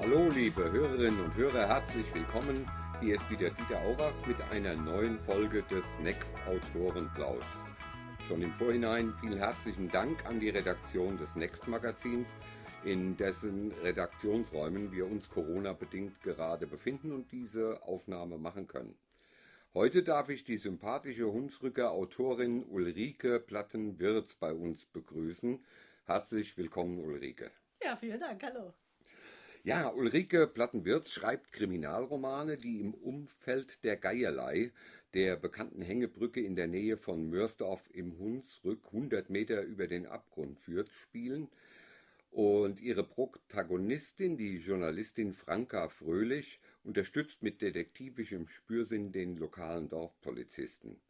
Hallo liebe Hörerinnen und Hörer, herzlich willkommen. Hier ist wieder Dieter Auras mit einer neuen Folge des Next Autoren Plaus. Schon im Vorhinein vielen herzlichen Dank an die Redaktion des Next Magazins, in dessen Redaktionsräumen wir uns Corona-bedingt gerade befinden und diese Aufnahme machen können. Heute darf ich die sympathische Hunsrücker Autorin Ulrike Platten-Wirz bei uns begrüßen. Herzlich willkommen, Ulrike. Ja, vielen Dank. Hallo. Ja, Ulrike Plattenwirz schreibt Kriminalromane, die im Umfeld der Geierlei, der bekannten Hängebrücke in der Nähe von Mörsdorf im Hunsrück, 100 Meter über den Abgrund führt, spielen. Und ihre Protagonistin, die Journalistin Franka Fröhlich, unterstützt mit detektivischem Spürsinn den lokalen Dorfpolizisten.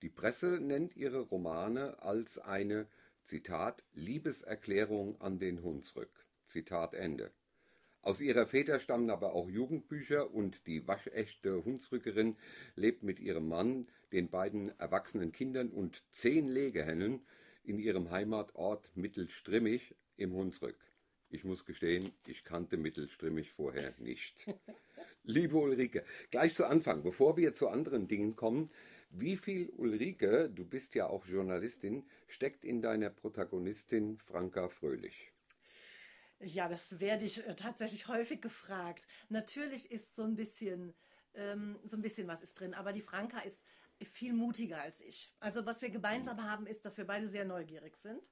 Die Presse nennt ihre Romane als eine, Zitat, Liebeserklärung an den Hunsrück. Zitat Ende. Aus ihrer Väter stammen aber auch Jugendbücher und die waschechte Hunsrückerin lebt mit ihrem Mann, den beiden erwachsenen Kindern und zehn Legehennen in ihrem Heimatort Mittelstrimmig im Hunsrück. Ich muss gestehen, ich kannte Mittelstrimmig vorher nicht. Liebe Ulrike, gleich zu Anfang, bevor wir zu anderen Dingen kommen, wie viel Ulrike, du bist ja auch Journalistin, steckt in deiner Protagonistin Franka Fröhlich? Ja, das werde ich äh, tatsächlich häufig gefragt. Natürlich ist so ein bisschen, ähm, so ein bisschen was ist drin, aber die Franka ist viel mutiger als ich. Also was wir gemeinsam haben, ist, dass wir beide sehr neugierig sind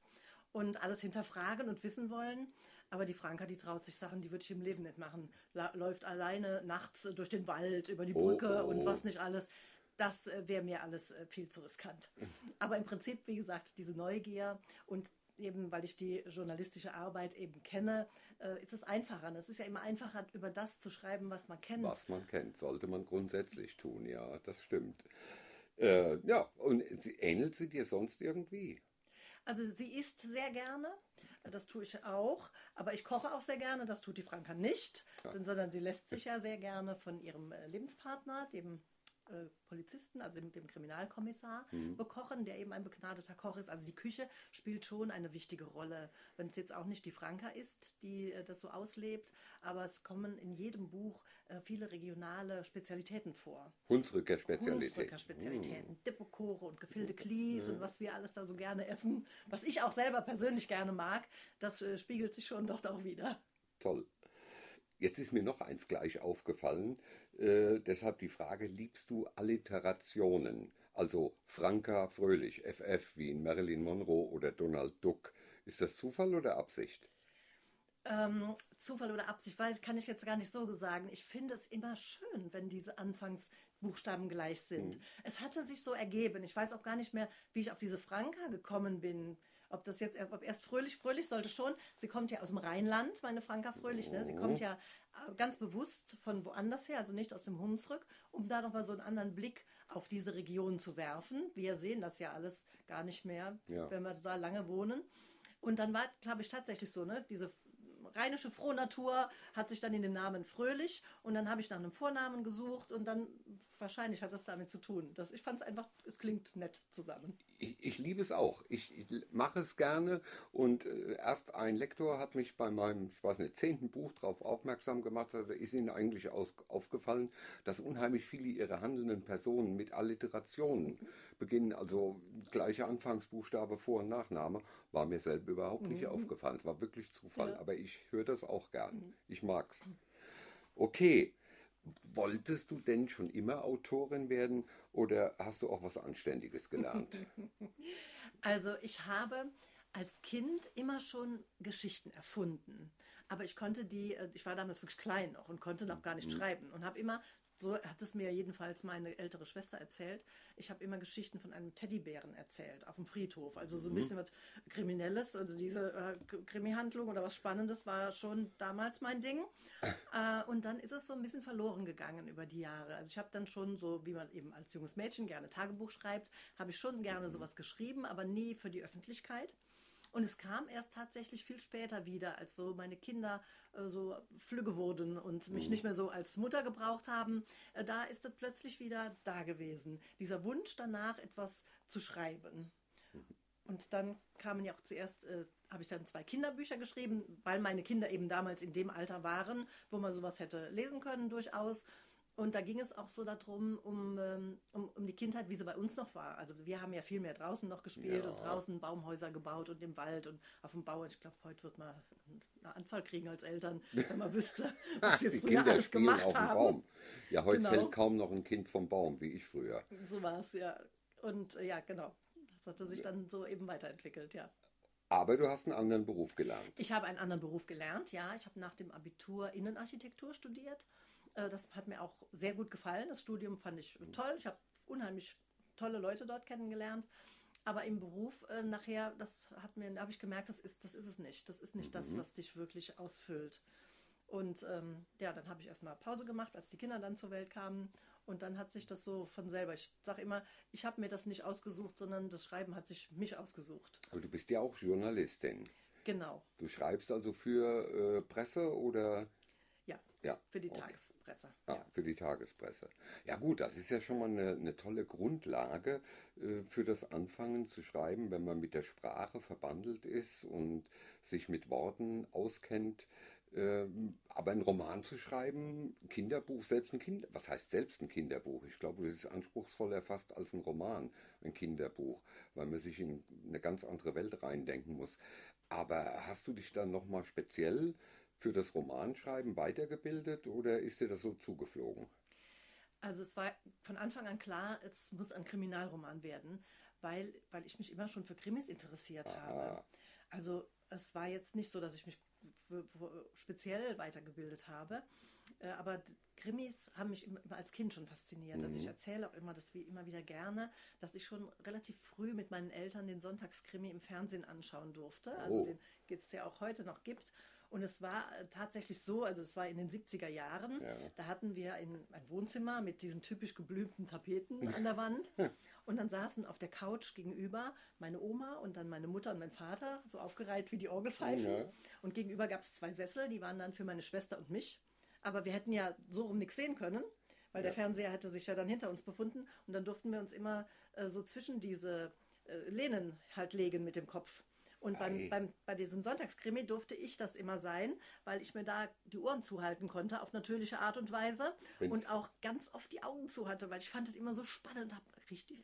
und alles hinterfragen und wissen wollen. Aber die Franka, die traut sich Sachen, die würde ich im Leben nicht machen. La läuft alleine nachts durch den Wald, über die Brücke oh, oh. und was nicht alles. Das äh, wäre mir alles äh, viel zu riskant. Aber im Prinzip, wie gesagt, diese Neugier und eben weil ich die journalistische Arbeit eben kenne, äh, ist es einfacher. Es ist ja immer einfacher, über das zu schreiben, was man kennt. Was man kennt, sollte man grundsätzlich tun, ja, das stimmt. Äh, ja, und sie, ähnelt sie dir sonst irgendwie? Also sie isst sehr gerne, das tue ich auch, aber ich koche auch sehr gerne, das tut die Franka nicht, ja. sondern sie lässt sich ja sehr gerne von ihrem äh, Lebenspartner, dem äh, Polizisten, also mit dem Kriminalkommissar, mhm. bekochen, der eben ein begnadeter Koch ist. Also die Küche spielt schon eine wichtige Rolle. Wenn es jetzt auch nicht die Franka ist, die äh, das so auslebt, aber es kommen in jedem Buch äh, viele regionale Spezialitäten vor. Hunsrücker Spezialitäten. Hunsrücker Spezialitäten. Mhm. Dippekore und gefüllte Klis mhm. und was wir alles da so gerne essen, was ich auch selber persönlich gerne mag, das spiegelt sich schon dort auch wieder. Toll. Jetzt ist mir noch eins gleich aufgefallen, äh, deshalb die Frage, liebst du Alliterationen? Also Franka Fröhlich, FF wie in Marilyn Monroe oder Donald Duck. Ist das Zufall oder Absicht? Ähm, Zufall oder Absicht, weiß, kann ich jetzt gar nicht so sagen. Ich finde es immer schön, wenn diese Anfangsbuchstaben gleich sind. Hm. Es hatte sich so ergeben. Ich weiß auch gar nicht mehr, wie ich auf diese Franka gekommen bin ob das jetzt, ob erst Fröhlich, Fröhlich sollte schon, sie kommt ja aus dem Rheinland, meine Franka Fröhlich, ne? sie oh. kommt ja äh, ganz bewusst von woanders her, also nicht aus dem Hunsrück, um da nochmal so einen anderen Blick auf diese Region zu werfen. Wir sehen das ja alles gar nicht mehr, ja. wenn wir da lange wohnen. Und dann war, glaube ich, tatsächlich so, ne, diese rheinische Frohnatur hat sich dann in den Namen Fröhlich und dann habe ich nach einem Vornamen gesucht und dann wahrscheinlich hat das damit zu tun. Das, ich fand es einfach, es klingt nett zusammen. Ich, ich liebe es auch. Ich, mache es gerne und äh, erst ein Lektor hat mich bei meinem, ich weiß nicht, zehnten Buch darauf aufmerksam gemacht, also ist Ihnen eigentlich aus, aufgefallen, dass unheimlich viele Ihrer handelnden Personen mit Alliterationen beginnen, also gleicher Anfangsbuchstabe, Vor- und Nachname, war mir selber überhaupt nicht mhm. aufgefallen. Es war wirklich Zufall, ja. aber ich höre das auch gern. Mhm. Ich mag's. Okay. Wolltest du denn schon immer Autorin werden oder hast du auch was Anständiges gelernt? Also ich habe als Kind immer schon Geschichten erfunden. Aber ich konnte die, äh, ich war damals wirklich klein noch und konnte noch gar nicht mhm. schreiben und habe immer so hat es mir jedenfalls meine ältere Schwester erzählt. Ich habe immer Geschichten von einem Teddybären erzählt auf dem Friedhof. Also so ein mhm. bisschen was Kriminelles, also diese äh, Krimi-Handlung oder was Spannendes war schon damals mein Ding. Äh, und dann ist es so ein bisschen verloren gegangen über die Jahre. Also ich habe dann schon so, wie man eben als junges Mädchen gerne Tagebuch schreibt, habe ich schon gerne mhm. sowas geschrieben, aber nie für die Öffentlichkeit. Und es kam erst tatsächlich viel später wieder, als so meine Kinder äh, so flügge wurden und mich mhm. nicht mehr so als Mutter gebraucht haben. Äh, da ist es plötzlich wieder da gewesen. Dieser Wunsch danach, etwas zu schreiben. Mhm. Und dann kamen ja auch zuerst, äh, habe ich dann zwei Kinderbücher geschrieben, weil meine Kinder eben damals in dem Alter waren, wo man sowas hätte lesen können durchaus. Und da ging es auch so darum, um, ähm, um, um die Kindheit, wie sie bei uns noch war. Also wir haben ja viel mehr draußen noch gespielt ja. und draußen Baumhäuser gebaut und im Wald und auf dem Bau. Ich glaube, heute wird man einen Anfall kriegen als Eltern, wenn man wüsste, was wir früher Kinder alles gemacht auf haben. Baum. Ja, heute Genau. fällt kaum noch ein Kind vom Baum, wie ich früher. So war es, ja. Und äh, ja, genau. Das hatte sich dann so eben weiterentwickelt, ja. Aber du hast einen anderen Beruf gelernt. Ich habe einen anderen Beruf gelernt, ja. Ich habe nach dem Abitur Innenarchitektur studiert. Äh, Das hat mir auch sehr gut gefallen. Das Studium fand ich toll. Ich habe unheimlich tolle Leute dort kennengelernt. Aber im Beruf äh, nachher, das hat mir, da habe ich gemerkt, das ist, das ist es nicht. Das ist nicht das, was dich wirklich ausfüllt. Und ähm, ja, dann habe ich erstmal Pause gemacht, als die Kinder dann zur Welt kamen. Und dann hat sich das so von selber. Ich sage immer, ich habe mir das nicht ausgesucht, sondern das Schreiben hat sich mich ausgesucht. Aber du bist ja auch Journalistin. Genau. Du schreibst also für äh, Presse oder Ja. Ja, Für die okay. Tagespresse. ah, für die Tagespresse? Ja gut, das ist ja schon mal eine, eine tolle Grundlage äh, für das Anfangen zu schreiben, wenn man mit der Sprache verbandelt ist und sich mit Worten auskennt. Ähm, aber ein Roman zu schreiben, ein Kinderbuch, selbst ein Kind, was heißt selbst ein Kinderbuch? Ich glaube, das ist anspruchsvoller fast als ein Roman, ein Kinderbuch, weil man sich in eine ganz andere Welt reindenken muss. Aber hast du dich dann nochmal speziell für das Romanschreiben weitergebildet oder ist dir das so zugeflogen? Also es war von Anfang an klar, es muss ein Kriminalroman werden, weil, weil ich mich immer schon für Krimis interessiert habe. Also es war jetzt nicht so, dass ich mich speziell weitergebildet habe, äh, aber Krimis haben mich immer immer als Kind schon fasziniert. Also ich erzähle auch immer das wie immer wieder gerne, dass ich schon relativ früh mit meinen Eltern den Sonntagskrimi im Fernsehen anschauen durfte. Also Oh. den es ja auch heute noch gibt. Und es war äh, tatsächlich so, also es war in den 70er Jahren, Ja. da hatten wir ein, ein Wohnzimmer mit diesen typisch geblümten Tapeten an der Wand. Und dann saßen auf der Couch gegenüber meine Oma und dann meine Mutter und mein Vater, so aufgereiht wie die Orgelpfeifen. Ja. Und gegenüber gab es zwei Sessel, die waren dann für meine Schwester und mich. Aber wir hätten ja so rum nichts sehen können, weil der Ja. Fernseher hätte sich ja dann hinter uns befunden. Und dann durften wir uns immer äh, so zwischen diese äh, Lehnen halt legen mit dem Kopf. Und beim, Ei. beim, bei diesem Sonntagskrimi durfte ich das immer sein, weil ich mir da die Ohren zuhalten konnte auf natürliche Art und Weise Wenn's- und auch ganz oft die Augen zu hatte, weil ich fand das immer so spannend, habe richtig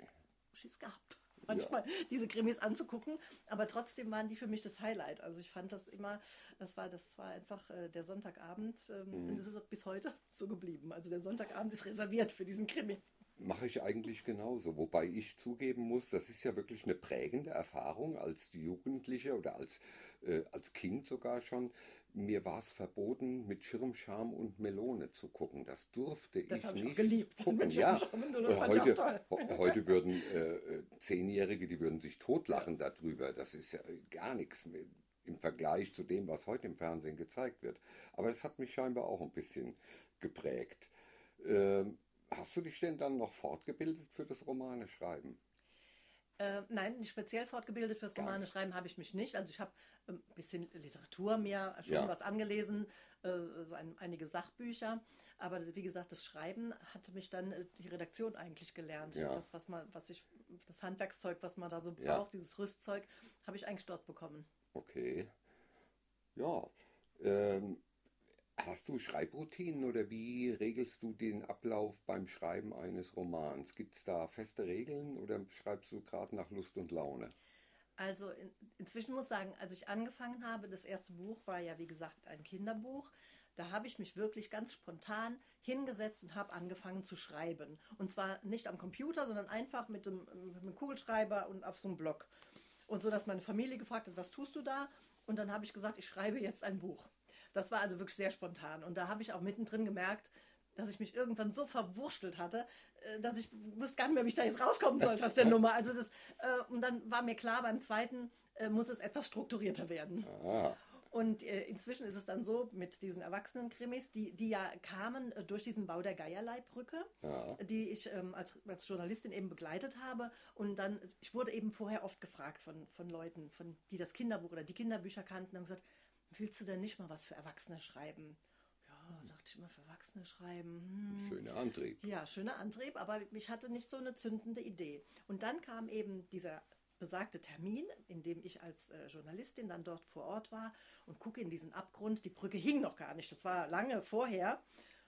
Schiss gehabt, manchmal diese Krimis anzugucken, aber trotzdem waren die für mich das Highlight. Also ich fand das immer, das war, das war einfach äh, der Sonntagabend ähm, und es ist auch bis heute so geblieben. Also der Sonntagabend ist reserviert für diesen Krimi. Mache ich eigentlich genauso, wobei ich zugeben muss, das ist ja wirklich eine prägende Erfahrung als Jugendlicher oder als, äh, als Kind sogar schon. Mir war es verboten, mit Schirmscham und Melone zu gucken. Das durfte Das ich habe ich auch nicht geliebt. gucken. Mit Ja. Und ich auch heute, heute würden äh, äh, Zehnjährige, die würden sich totlachen darüber. Das ist ja gar nichts mehr im Vergleich zu dem, was heute im Fernsehen gezeigt wird. Aber das hat mich scheinbar auch ein bisschen geprägt. Ähm, hast du dich denn dann noch fortgebildet für das Romane schreiben? Äh, nein, nicht speziell fortgebildet fürs Romane schreiben habe ich mich nicht. Also ich habe ähm, ein bisschen Literatur mir schon Ja. was angelesen, äh, so ein, einige Sachbücher. Aber wie gesagt, das Schreiben hatte mich dann äh, die Redaktion eigentlich gelernt. Ja. Das, was man, was ich, das Handwerkszeug, was man da so braucht, Ja. dieses Rüstzeug, habe ich eigentlich dort bekommen. Okay. Ja. Ähm, hast du Schreibroutinen oder wie regelst du den Ablauf beim Schreiben eines Romans? Gibt es da feste Regeln oder schreibst du gerade nach Lust und Laune? Also in, inzwischen muss ich sagen, als ich angefangen habe, das erste Buch war ja wie gesagt ein Kinderbuch. Da habe ich mich wirklich ganz spontan hingesetzt und habe angefangen zu schreiben. Und zwar nicht am Computer, sondern einfach mit dem, mit dem Kugelschreiber und auf so einem Block. Und so, dass meine Familie gefragt hat, was tust du da? Und dann habe ich gesagt, ich schreibe jetzt ein Buch. Das war also wirklich sehr spontan. Und da habe ich auch mittendrin gemerkt, dass ich mich irgendwann so verwurstelt hatte, äh, dass ich wusste gar nicht mehr, wie ich da jetzt rauskommen sollte aus der Nummer. Also das, äh, und dann war mir klar, beim zweiten äh, muss es etwas strukturierter werden. Ah, Und inzwischen ist es dann so mit diesen Erwachsenen-Krimis, die, die ja kamen durch diesen Bau der Geierleihbrücke, Ja. die ich ähm, als, als Journalistin eben begleitet habe. Und dann, ich wurde eben vorher oft gefragt von, von Leuten, von, die das Kinderbuch oder die Kinderbücher kannten, haben gesagt, willst du denn nicht mal was für Erwachsene schreiben? Ja, dachte ich immer, für Erwachsene schreiben. Hm. Schöner Antrieb. Ja, schöner Antrieb, aber ich hatte nicht so eine zündende Idee. Und dann kam eben dieser besagte Termin, in dem ich als äh, Journalistin dann dort vor Ort war und gucke in diesen Abgrund. Die Brücke hing noch gar nicht, das war lange vorher.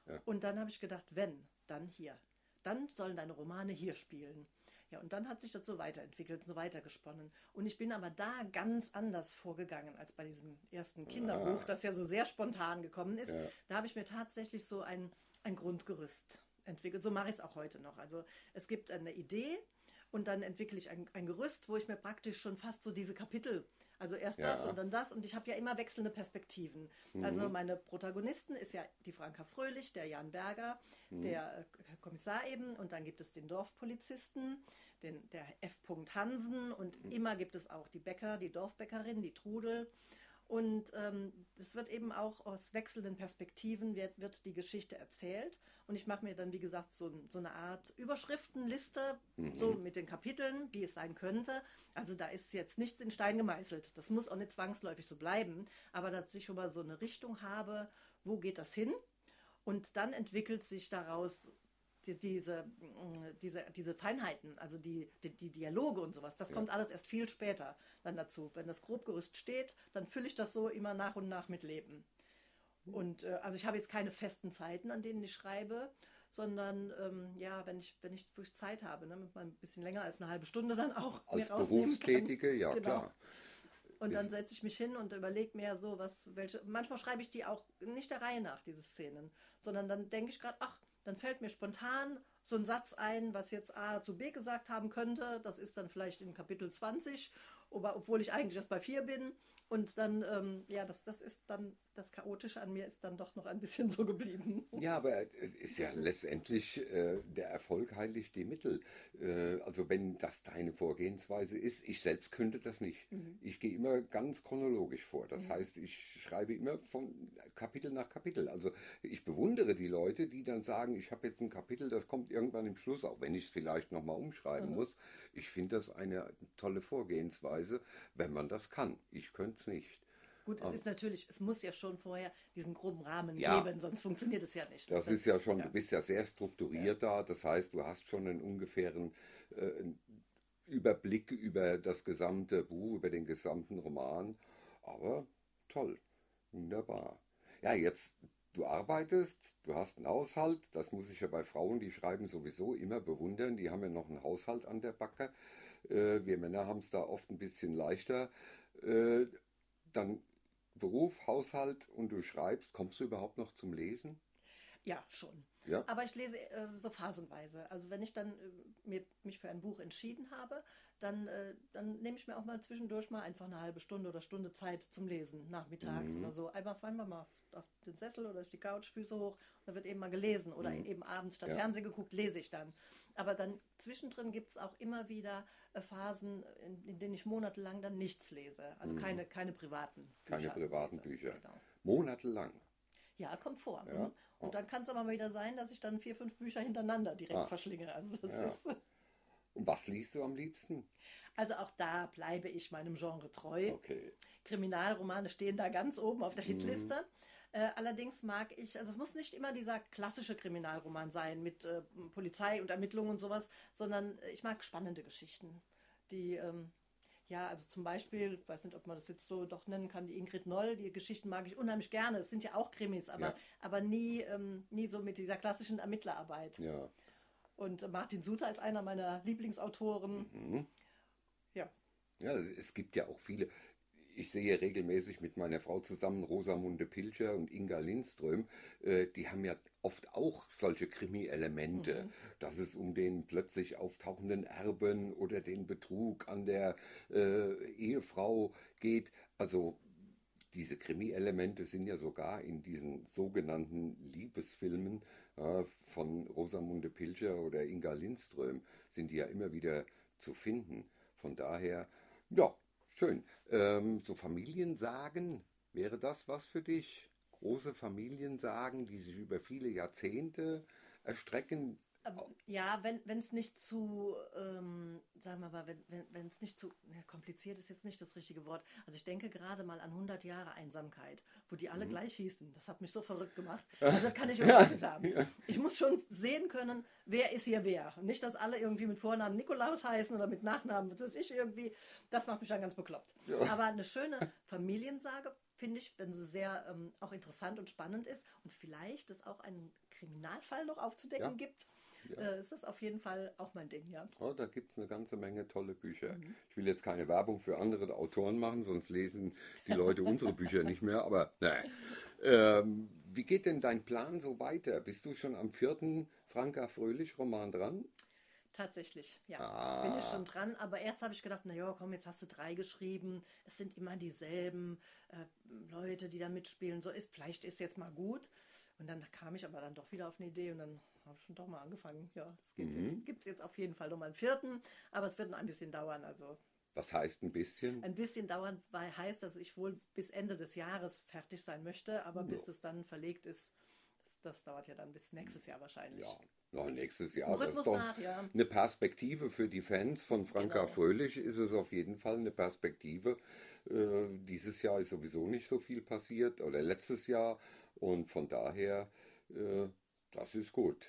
Ja. Und dann habe ich gedacht, wenn, dann hier. Dann sollen deine Romane hier spielen. Ja, und dann hat sich das so weiterentwickelt, so weitergesponnen. Und ich bin aber da ganz anders vorgegangen als bei diesem ersten Kinderbuch, Ah. das ja so sehr spontan gekommen ist. Ja. Da habe ich mir tatsächlich so ein, ein Grundgerüst entwickelt. So mache ich es auch heute noch. Also es gibt eine Idee und dann entwickle ich ein, ein Gerüst, wo ich mir praktisch schon fast so diese Kapitel, also erst das Ja. und dann das und ich habe ja immer wechselnde Perspektiven. Mhm. Also meine Protagonisten ist ja die Franka Fröhlich, der Jan Berger, Mhm. der äh, Kommissar eben und dann gibt es den Dorfpolizisten, den, der F. Hansen und Mhm. immer gibt es auch die Bäcker, die Dorfbäckerin, die Trudel. Und ähm, es wird eben auch aus wechselnden Perspektiven wird, wird die Geschichte erzählt. Und ich mache mir dann, wie gesagt, so, so eine Art Überschriftenliste, so mit den Kapiteln, wie es sein könnte. Also da ist jetzt nichts in Stein gemeißelt. Das muss auch nicht zwangsläufig so bleiben. Aber dass ich schon mal so eine Richtung habe, wo geht das hin? Und dann entwickelt sich daraus die, diese, mh, diese, diese Feinheiten, also die, die, die Dialoge und sowas, das kommt alles erst viel später dann dazu. Wenn das Grobgerüst steht, dann fülle ich das so immer nach und nach mit Leben. Und äh, also ich habe jetzt keine festen Zeiten, an denen ich schreibe, sondern ähm, ja, wenn ich, wenn ich wirklich Zeit habe, ne, mal ein bisschen länger als eine halbe Stunde dann auch Als mir rausnehmen kann. Berufstätige, ja Genau. klar. Und dann setze ich mich hin und überlege mir so, was, welche. Manchmal schreibe ich die auch nicht der Reihe nach, diese Szenen, sondern dann denke ich gerade, ach, dann fällt mir spontan so ein Satz ein, was jetzt A zu B gesagt haben könnte. Das ist dann vielleicht in Kapitel 20, aber obwohl ich eigentlich erst bei 4 bin. Und dann, ähm, ja, das, das ist dann, das Chaotische an mir ist dann doch noch ein bisschen so geblieben. Ja, aber es ist ja letztendlich äh, der Erfolg heiligt die Mittel. Äh, also wenn das deine Vorgehensweise ist, ich selbst könnte das nicht. Ich gehe immer ganz chronologisch vor. Das heißt, ich schreibe immer von Kapitel nach Kapitel. Also ich bewundere die Leute, die dann sagen, ich habe jetzt ein Kapitel, das kommt irgendwann im Schluss, auch wenn ich es vielleicht nochmal umschreiben muss. Ich finde das eine tolle Vorgehensweise, wenn man das kann. Ich könnte es nicht. Gut, es ist natürlich, es muss ja schon vorher diesen groben Rahmen Ja. geben, sonst funktioniert es ja nicht. Das ist ja schon, ja. du bist ja sehr strukturiert da, das heißt, du hast schon einen ungefähren äh, Überblick über das gesamte Buch, über den gesamten Roman. Aber toll, wunderbar. Ja, jetzt, du arbeitest, du hast einen Haushalt, das muss ich ja bei Frauen, die schreiben sowieso immer bewundern, die haben ja noch einen Haushalt an der Backe. Äh, wir Männer haben es da oft ein bisschen leichter. Äh, dann Beruf, Haushalt und du schreibst, kommst du überhaupt noch zum Lesen? Ja, schon. Ja. Aber ich lese äh, so phasenweise. Also wenn ich dann äh, mir, mich für ein Buch entschieden habe, dann, äh, dann nehme ich mir auch mal zwischendurch mal einfach eine halbe Stunde oder Stunde Zeit zum Lesen, nachmittags oder so. Einfach, einfach mal auf, den Sessel oder auf die Couch, Füße hoch, und da wird eben mal gelesen. Oder eben abends statt Ja. Fernsehen geguckt, lese ich dann. Aber dann zwischendrin gibt es auch immer wieder äh, Phasen, in, in denen ich monatelang dann nichts lese. Also keine, keine privaten Keine Bücher privaten lese. Bücher. Genau. Monatelang. Ja, kommt vor. Ja. mhm. Und dann kann es aber mal wieder sein, dass ich dann vier, fünf Bücher hintereinander direkt Ah. verschlinge. Also, das Ja. ist, Und was liest du am liebsten? also auch da bleibe ich meinem Genre treu. Okay. Kriminalromane stehen da ganz oben auf der Mhm. Äh, allerdings mag ich, also es muss nicht immer dieser klassische Kriminalroman sein mit äh, Polizei und Ermittlungen und sowas, sondern äh, ich mag spannende Geschichten, die ähm, ja, also zum Beispiel, ich weiß nicht, ob man das jetzt so doch nennen kann, die Ingrid Noll, die Geschichten mag ich unheimlich gerne. Es sind ja auch Krimis, aber, Ja. aber nie, ähm, nie so mit dieser klassischen Ermittlerarbeit. Ja. Und Martin Suter ist einer meiner Lieblingsautoren. Mhm. Ja. Ja, es gibt ja auch viele. Ich sehe regelmäßig mit meiner Frau zusammen Rosamunde Pilcher und Inga Lindström. Äh, die haben ja oft auch solche Krimi-Elemente, dass es um den plötzlich auftauchenden Erben oder den Betrug an der äh, Ehefrau geht. Also diese Krimi-Elemente sind ja sogar in diesen sogenannten Liebesfilmen äh, von Rosamunde Pilcher oder Inga Lindström sind die ja immer wieder zu finden. Von daher, ja, schön. Ähm, so Familiensagen, Wäre das was für dich? Große Familiensagen, die sich über viele Jahrzehnte erstrecken, Ja, wenn es nicht zu, ähm, sagen wir mal, wenn es nicht zu, ja, kompliziert ist jetzt nicht das richtige Wort. Also ich denke gerade mal an 100 Jahre Einsamkeit, wo die Mhm. alle gleich hießen. Das hat mich so verrückt gemacht. Also das kann ich überhaupt nicht haben. Ich muss schon sehen können, wer ist hier wer. Nicht, dass alle irgendwie mit Vornamen Nikolaus heißen oder mit Nachnamen, was weiß ich irgendwie. Das macht mich dann ganz bekloppt. Aber eine schöne Familiensage finde ich, wenn sie sehr ähm, auch interessant und spannend ist und vielleicht es auch einen Kriminalfall noch aufzudecken Ja. gibt, äh, ist das auf jeden Fall auch mein Ding, ja. Oh, da gibt es eine ganze Menge tolle Bücher. Mhm. Ich will jetzt keine Werbung für andere Autoren machen, sonst lesen die Leute unsere Bücher nicht mehr. Aber nein. Ähm, wie geht denn dein Plan so weiter? Bist du schon am vierten Franka Fröhlich Roman dran? Tatsächlich, ja. Ah. Bin ich schon dran. Aber erst habe ich gedacht, na ja, komm, jetzt hast du drei geschrieben. Es sind immer dieselben äh, Leute, die da mitspielen. So ist, vielleicht ist jetzt mal gut. Und dann kam ich aber dann doch wieder auf eine Idee und dann habe ich schon doch mal angefangen. Ja, es gibt Mhm. jetzt, gibt's jetzt auf jeden Fall nochmal einen vierten, aber es wird noch ein bisschen dauern. Also Was heißt ein bisschen? ein bisschen dauern, weil heißt, dass ich wohl bis Ende des Jahres fertig sein möchte, aber bis Ja. das dann verlegt ist, das, das dauert ja dann bis nächstes Jahr wahrscheinlich. Ja, noch nächstes Jahr. Das ist doch nach, ja. eine Perspektive für die Fans von Franka Genau. Fröhlich ist es auf jeden Fall eine Perspektive. Äh, dieses Jahr ist sowieso nicht so viel passiert oder letztes Jahr und von daher, äh, das ist gut.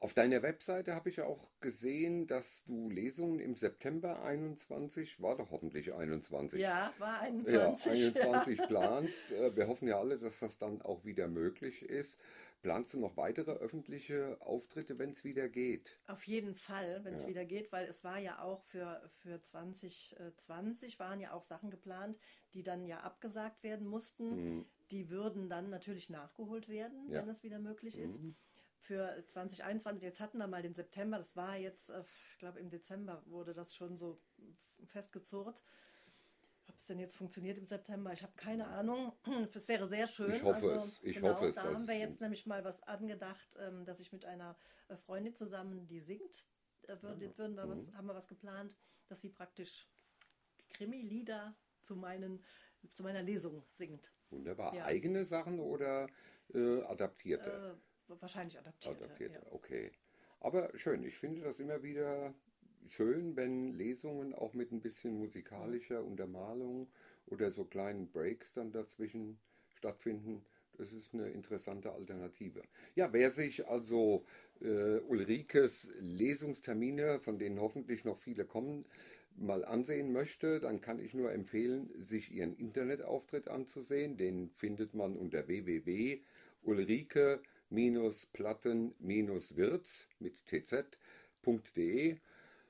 Auf deiner Webseite habe ich auch gesehen, dass du Lesungen im September 21, war doch hoffentlich 21, Ja, war ja, 21. 21 planst. Äh, Wir hoffen ja alle, dass das dann auch wieder möglich ist. Planst du noch weitere öffentliche Auftritte, wenn es wieder geht? Auf jeden Fall, wenn es Ja. wieder geht, weil es war ja auch für, für 2020 waren ja auch Sachen geplant, die dann ja abgesagt werden mussten. Die würden dann natürlich nachgeholt werden, Mhm. Ja. Mhm. wenn es wieder möglich ist. Für 2021, jetzt hatten wir mal den September, das war jetzt, äh, ich glaube im Dezember wurde das schon so festgezurrt. Ob es denn jetzt funktioniert im September, ich habe keine Ahnung. Es wäre sehr schön. Ich hoffe es, ich genau, hoffe es, Da haben wir jetzt nämlich mal was angedacht, ähm, dass ich mit einer äh, Freundin zusammen, die singt, äh, würde, würden wir Mhm. was, haben wir was geplant, dass sie praktisch Krimi-Lieder zu, meinen, zu meiner Lesung singt. Wunderbar. Ja. Eigene Sachen oder äh, adaptierte? Äh, wahrscheinlich adaptierte. adaptierte, ja. okay. Aber schön, ich finde das immer wieder schön, wenn Lesungen auch mit ein bisschen musikalischer Untermalung oder so kleinen Breaks dann dazwischen stattfinden. Das ist eine interessante Alternative. Ja, wer sich also äh, Ulrikes Lesungstermine, von denen hoffentlich noch viele kommen, mal ansehen möchte, dann kann ich nur empfehlen, sich ihren Internetauftritt anzusehen. Den findet man unter www.ulrike-platten-wirz mit tz.de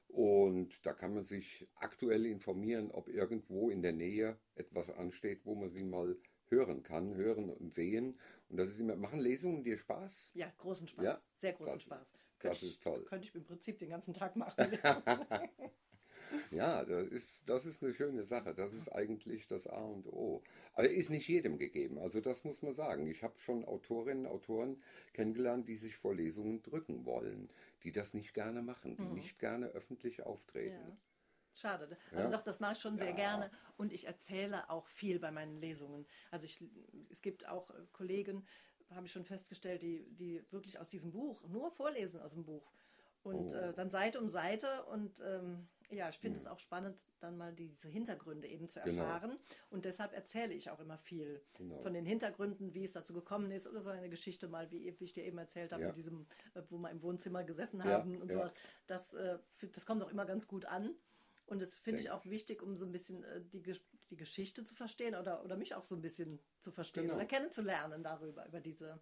und da kann man sich aktuell informieren, ob irgendwo in der Nähe etwas ansteht, wo man sie mal hören kann, hören und sehen. Und das ist immer, machen Lesungen dir Spaß? Ja, großen Spaß. Ja, Sehr großen das- Spaß. das ich, ist toll. Könnte ich im Prinzip den ganzen Tag machen. Ja, das ist, das ist eine schöne Sache. Das ist eigentlich das A und O. Aber ist nicht jedem gegeben. Also das muss man sagen. Ich habe schon Autorinnen und Autoren kennengelernt, die sich vor Lesungen drücken wollen, die das nicht gerne machen, die nicht gerne öffentlich auftreten. Ja. Schade. Also Ja. doch, das mache ich schon sehr Ja. gerne und ich erzähle auch viel bei meinen Lesungen. Also ich, es gibt auch äh, Kollegen, habe ich schon festgestellt, die, die wirklich aus diesem Buch nur vorlesen aus dem Buch. Und Oh. äh, dann Seite um Seite und ähm, ja, ich finde es auch spannend, dann mal diese Hintergründe eben zu Genau. erfahren. Und deshalb erzähle ich auch immer viel Genau. von den Hintergründen, wie es dazu gekommen ist oder so eine Geschichte mal, wie, wie ich dir eben erzählt habe, Ja. mit diesem, äh, wo wir im Wohnzimmer gesessen Ja, haben und ja. sowas. Das, äh, das kommt auch immer ganz gut an. Und das finde ich auch wichtig, um so ein bisschen äh, die, die Geschichte zu verstehen oder, oder mich auch so ein bisschen zu verstehen Genau. oder kennenzulernen darüber, über diese.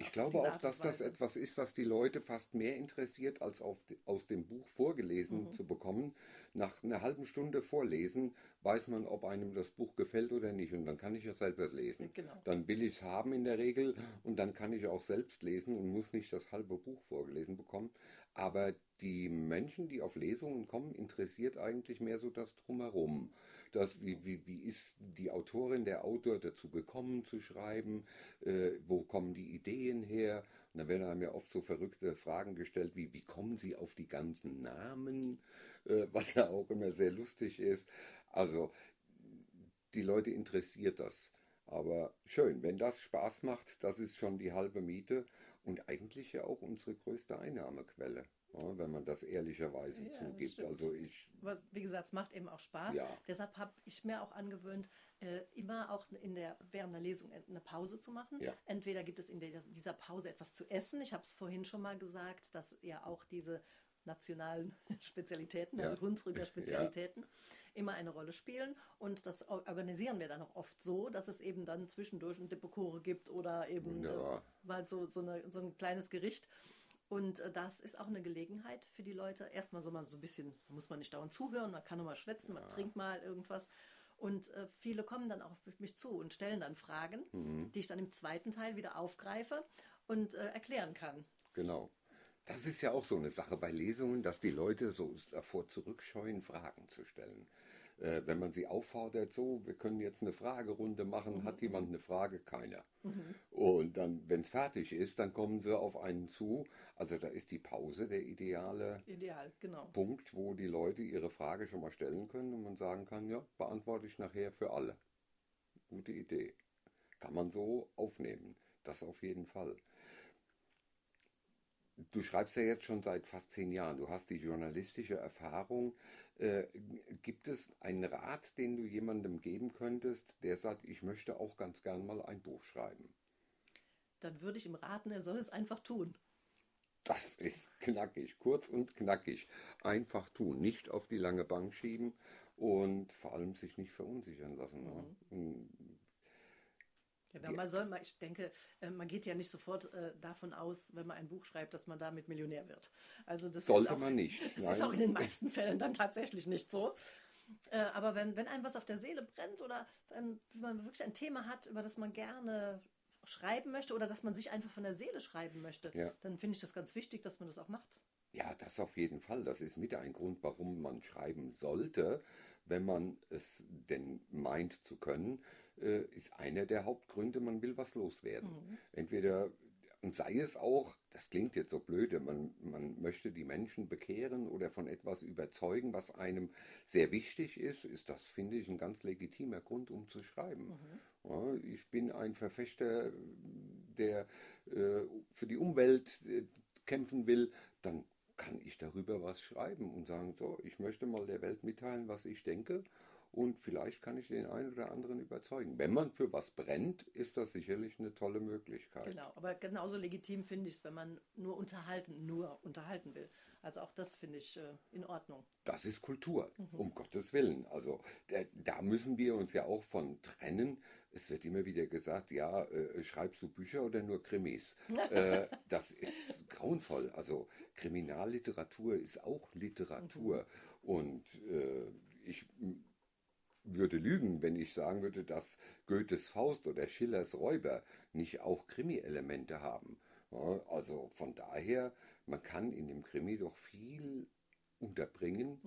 Ich glaube auch, dass das etwas ist, was die Leute fast mehr interessiert, als auf, aus dem Buch vorgelesen Mhm. zu bekommen. Nach einer halben Stunde Vorlesen weiß man, ob einem das Buch gefällt oder nicht. Und dann kann ich ja selber lesen. Genau. Dann will ich es haben in der Regel und dann kann ich auch selbst lesen und muss nicht das halbe Buch vorgelesen bekommen. Aber die Menschen, die auf Lesungen kommen, interessiert eigentlich mehr so das Drumherum. Das, wie, wie, wie ist die Autorin, der Autor dazu gekommen zu schreiben? Äh, wo kommen die Ideen her? Und dann werden einem ja oft so verrückte Fragen gestellt, wie wie kommen sie auf die ganzen Namen? Äh, was ja auch immer sehr lustig ist. Also die Leute interessiert das. Aber schön, wenn das Spaß macht, das ist schon die halbe Miete und eigentlich ja auch unsere größte Einnahmequelle. Ja, wenn man das ehrlicherweise Ja, zugibt. Also ich, Was, wie gesagt, es macht eben auch Spaß. Ja. Deshalb habe ich mir auch angewöhnt, äh, immer auch in der, während der Lesung eine Pause zu machen. Ja. Entweder gibt es in der, dieser Pause etwas zu essen. Ich habe es vorhin schon mal gesagt, dass ja auch diese nationalen Spezialitäten, Ja. also Hunsrücker Spezialitäten, immer eine Rolle spielen. Und das or- organisieren wir dann auch oft so, dass es eben dann zwischendurch ein Dippekore gibt oder eben äh, mal so, so, eine, so ein kleines Gericht. Und äh, das ist auch eine Gelegenheit für die Leute. Erstmal so mal so ein bisschen, muss man nicht dauernd zuhören, man kann nur mal schwätzen, man trinkt mal irgendwas. Und äh, viele kommen dann auch auf mich zu und stellen dann Fragen, Mhm. die ich dann im zweiten Teil wieder aufgreife und äh, erklären kann. genau. Das ist ja auch so eine Sache bei Lesungen, dass die Leute so davor zurückscheuen, Fragen zu stellen. Äh, wenn man sie auffordert, so, wir können jetzt eine Fragerunde machen, hat jemand eine Frage? Keiner. Und dann, wenn es fertig ist, dann kommen sie auf einen zu. Also da ist die Pause der ideale Ideal, genau. Punkt, wo die Leute ihre Frage schon mal stellen können und man sagen kann, ja, beantworte ich nachher für alle. Gute Idee. Kann man so aufnehmen. Das auf jeden Fall. Du schreibst ja jetzt schon seit fast zehn Jahren. Du hast die journalistische Erfahrung. Äh, gibt es einen Rat, den du jemandem geben könntest, der sagt, ich möchte auch ganz gern mal ein Buch schreiben? Dann würde ich ihm raten, er soll es einfach tun. Das ist knackig, kurz und knackig. Einfach tun, nicht auf die lange Bank schieben und vor allem sich nicht verunsichern lassen. Ne? Ja, wenn man soll, man- ich denke, äh, man geht ja nicht sofort äh, davon aus, wenn man ein Buch schreibt, dass man damit Millionär wird. Also das Sollte ist auch, man nicht, Das ist nein. auch in den meisten Fällen dann tatsächlich nicht so. Äh, aber wenn, wenn einem was auf der Seele brennt oder wenn, wenn man wirklich ein Thema hat, über das man gerne schreiben möchte oder dass man sich einfach von der Seele schreiben möchte, Ja. dann finde ich das ganz wichtig, dass man das auch macht. Ja, das auf jeden Fall. Das ist mit ein Grund, warum man schreiben sollte, wenn man es denn meint zu können, äh, ist einer der Hauptgründe, man will was loswerden. Entweder, und sei es auch, das klingt jetzt so blöde, man, man möchte die Menschen bekehren oder von etwas überzeugen, was einem sehr wichtig ist, ist das, finde ich, ein ganz legitimer Grund, um zu schreiben. Ja, ich bin ein Verfechter, der äh, für die Umwelt äh, kämpfen will, dann kann ich darüber was schreiben und sagen, so, ich möchte mal der Welt mitteilen, was ich denke und vielleicht kann ich den einen oder anderen überzeugen. Wenn man für was brennt, ist das sicherlich eine tolle Möglichkeit. Genau, aber genauso legitim finde ich es, wenn man nur unterhalten, nur unterhalten will. Also auch das finde ich äh, in Ordnung. Das ist Kultur, um Gottes Willen. Also da, da müssen wir uns ja auch von trennen. Es wird immer wieder gesagt, ja, äh, schreibst du Bücher oder nur Krimis? äh, das ist grauenvoll. Also Kriminalliteratur ist auch Literatur. Und äh, ich würde lügen, wenn ich sagen würde, dass Goethes Faust oder Schillers Räuber nicht auch Krimi-Elemente haben. Also von daher, man kann in dem Krimi doch viel unterbringen,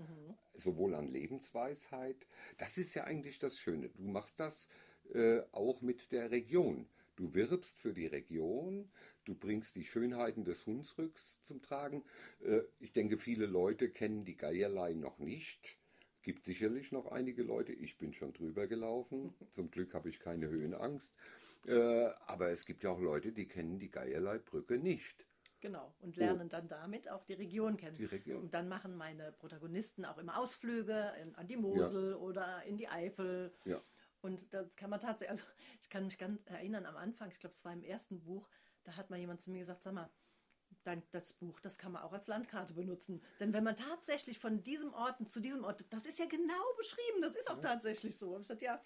sowohl an Lebensweisheit. Das ist ja eigentlich das Schöne. Du machst das äh, auch mit der Region. Du wirbst für die Region, du bringst die Schönheiten des Hunsrücks zum Tragen. Äh, ich denke, viele Leute kennen die Geierlei noch nicht. Gibt sicherlich noch einige Leute, ich bin schon drüber gelaufen. Zum Glück habe ich keine Höhenangst. Äh, aber es gibt ja auch Leute, die kennen die Geierlei-Brücke nicht. Genau, und lernen dann damit auch die Region kennen. Die Region. Und dann machen meine Protagonisten auch immer Ausflüge in, an die Mosel oder in die Eifel. Ja. Und das kann man tatsächlich, also ich kann mich ganz erinnern am Anfang, ich glaube, es war im ersten Buch, da hat mal jemand zu mir gesagt, sag mal, dein, das Buch, das kann man auch als Landkarte benutzen. Denn wenn man tatsächlich von diesem Ort zu diesem Ort, das ist ja genau beschrieben, das ist auch tatsächlich so. Und ich sagte, ja,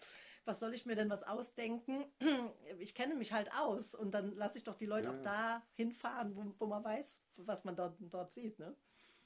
was soll ich mir denn was ausdenken? Ich kenne mich halt aus und dann lasse ich doch die Leute Ja. auch da hinfahren, wo, wo man weiß, was man dort, dort sieht. Ne?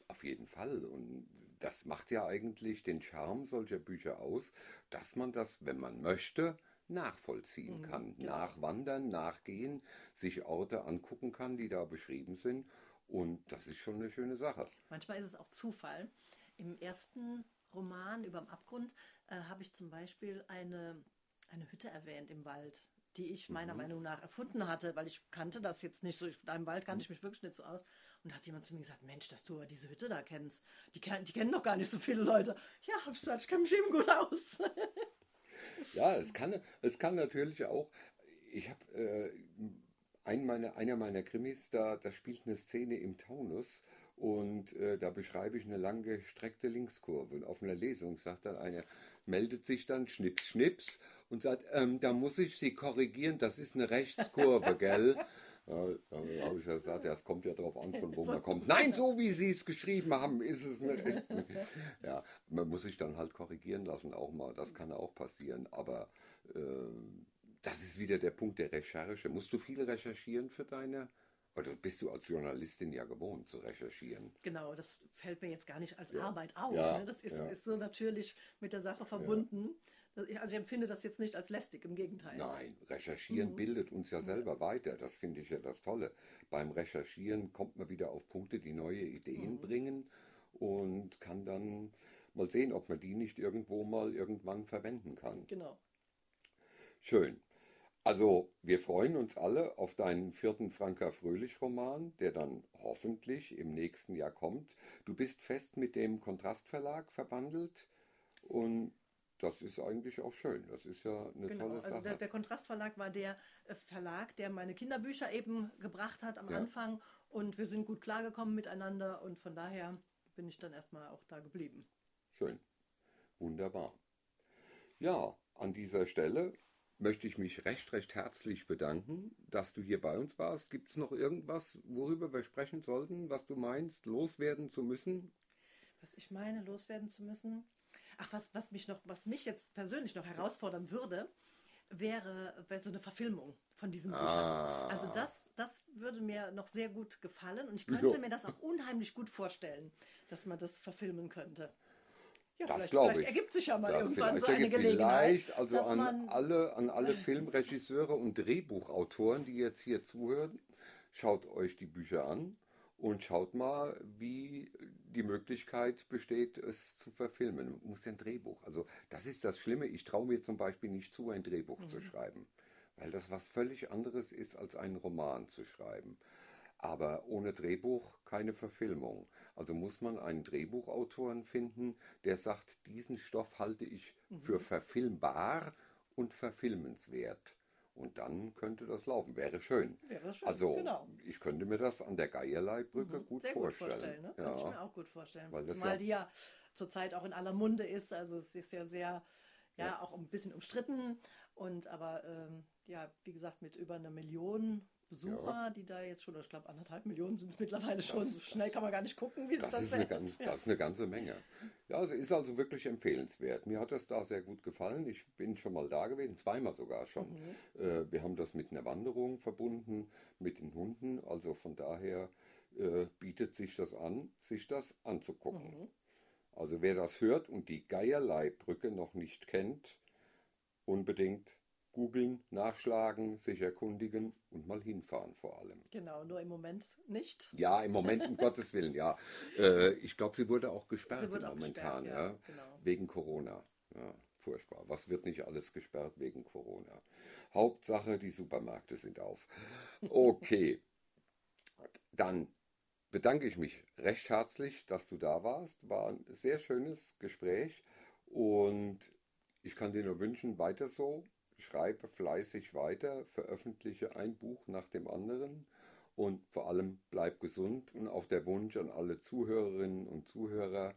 Auf jeden Fall. Und das macht ja eigentlich den Charme solcher Bücher aus, dass man das, wenn man möchte, nachvollziehen kann. Nachwandern, nachgehen, sich Orte angucken kann, die da beschrieben sind. Und das ist schon eine schöne Sache. Manchmal ist es auch Zufall. Im ersten Roman über dem Abgrund äh, habe ich zum Beispiel eine, eine Hütte erwähnt im Wald, die ich meiner Meinung nach erfunden hatte, weil ich kannte das jetzt nicht so. Ich, da im Wald kannte ich mich wirklich nicht so aus. Und da hat jemand zu mir gesagt, Mensch, dass du aber diese Hütte da kennst, die, die kennen doch gar nicht so viele Leute. Ja, hab ich gesagt, ich kenne mich eben gut aus. ja, es kann, es kann natürlich auch, ich habe äh, ein meiner, einer meiner Krimis, da, da spielt eine Szene im Taunus und äh, da beschreibe ich eine lang gestreckte Linkskurve. Und auf einer Lesung sagt dann einer, meldet sich dann, schnips, schnips, und sagt, ähm, da muss ich Sie korrigieren, das ist eine Rechtskurve, gell? Ja, dann habe ich gesagt, ja, es kommt ja darauf an, von wo man kommt. Nein, so wie Sie es geschrieben haben, ist es eine Ja, man muss sich dann halt korrigieren lassen, auch mal. Das kann auch passieren. Aber äh, das ist wieder der Punkt der Recherche. Musst du viel recherchieren für deine oder bist du als Journalistin ja gewohnt zu recherchieren? Genau, das fällt mir jetzt gar nicht als ja. Arbeit auf. Ja, ne? Das ist, ja. ist, so natürlich mit der Sache verbunden. Also ich empfinde das jetzt nicht als lästig, im Gegenteil. Nein, Recherchieren mhm. bildet uns ja selber weiter. Das finde ich ja das Tolle. Beim Recherchieren kommt man wieder auf Punkte, die neue Ideen mhm. bringen und kann dann mal sehen, ob man die nicht irgendwo mal irgendwann verwenden kann. Genau. Schön. Also, wir freuen uns alle auf deinen vierten Franka Fröhlich-Roman, der dann hoffentlich im nächsten Jahr kommt. Du bist fest mit dem Kontrastverlag verbandelt und das ist eigentlich auch schön. Das ist ja eine genau, tolle Sache. Also der, der Kontrastverlag war der äh, Verlag, der meine Kinderbücher eben gebracht hat am ja. Anfang und wir sind gut klargekommen miteinander und von daher bin ich dann erstmal auch da geblieben. Schön. Wunderbar. Ja, an dieser Stelle möchte ich mich recht, recht herzlich bedanken, dass du hier bei uns warst. Gibt es noch irgendwas, worüber wir sprechen sollten, was du meinst, loswerden zu müssen? Was ich meine, loswerden zu müssen? Ach, was, was mich noch, was mich jetzt persönlich noch herausfordern würde, wäre, wäre so eine Verfilmung von diesen Büchern. Ah. Also das, das würde mir noch sehr gut gefallen und ich könnte jo. mir das auch unheimlich gut vorstellen, dass man das verfilmen könnte. Ja, das vielleicht, vielleicht ich. ergibt sich ja mal das irgendwann so eine Gelegenheit. Vielleicht, also an alle, an alle Filmregisseure und Drehbuchautoren, die jetzt hier zuhören, schaut euch die Bücher an und schaut mal, wie die Möglichkeit besteht, es zu verfilmen. Man muss ein Drehbuch. Also das ist das Schlimme. Ich traue mir zum Beispiel nicht zu, ein Drehbuch mhm. zu schreiben, weil das was völlig anderes ist, als einen Roman zu schreiben. Aber ohne Drehbuch keine Verfilmung. Also muss man einen Drehbuchautoren finden, der sagt, diesen Stoff halte ich mhm. für verfilmbar und verfilmenswert. Und dann könnte das laufen. Wäre schön. Wäre schön, also genau. ich könnte mir das an der Geierleibrücke mhm. gut Sehr vorstellen. Gut vorstellen ne? ja. Kann ich mir auch gut vorstellen. Weil Zumal ja die ja zurzeit auch in aller Munde ist. Also es ist ja sehr, ja, ja. auch ein bisschen umstritten. Und aber ähm, ja, wie gesagt, mit über einer Million Besucher, ja. die da jetzt schon, ich glaube, anderthalb Millionen sind es mittlerweile schon. Das, so schnell kann man gar nicht gucken, wie es das ist. Eine ganz. Das ist eine ganze Menge. Ja, es ist also wirklich empfehlenswert. Mir hat das da sehr gut gefallen. Ich bin schon mal da gewesen, zweimal sogar schon. Mhm. Äh, wir haben das mit einer Wanderung verbunden, mit den Hunden. Also von daher äh, bietet sich das an, sich das anzugucken. Mhm. Also wer das hört und die Geierleibrücke noch nicht kennt, unbedingt googeln, nachschlagen, sich erkundigen und mal hinfahren vor allem. Genau, nur im Moment nicht. Ja, im Moment, um Gottes Willen, ja. Äh, ich glaube, sie wurde auch gesperrt wurde momentan, gesperrt, ja, ja genau. wegen Corona. Ja, furchtbar. Was wird nicht alles gesperrt wegen Corona? Hauptsache, die Supermärkte sind auf. Okay, dann bedanke ich mich recht herzlich, dass du da warst. War ein sehr schönes Gespräch und ich kann dir nur wünschen, weiter so schreibe fleißig weiter, veröffentliche ein Buch nach dem anderen und vor allem bleib gesund und auch der Wunsch an alle Zuhörerinnen und Zuhörer,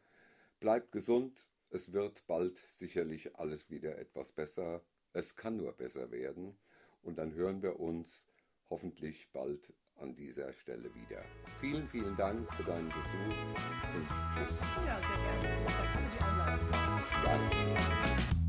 bleibt gesund, es wird bald sicherlich alles wieder etwas besser, es kann nur besser werden und dann hören wir uns hoffentlich bald an dieser Stelle wieder. Vielen, vielen Dank für deinen Besuch und tschüss. Ja, sehr gerne. Danke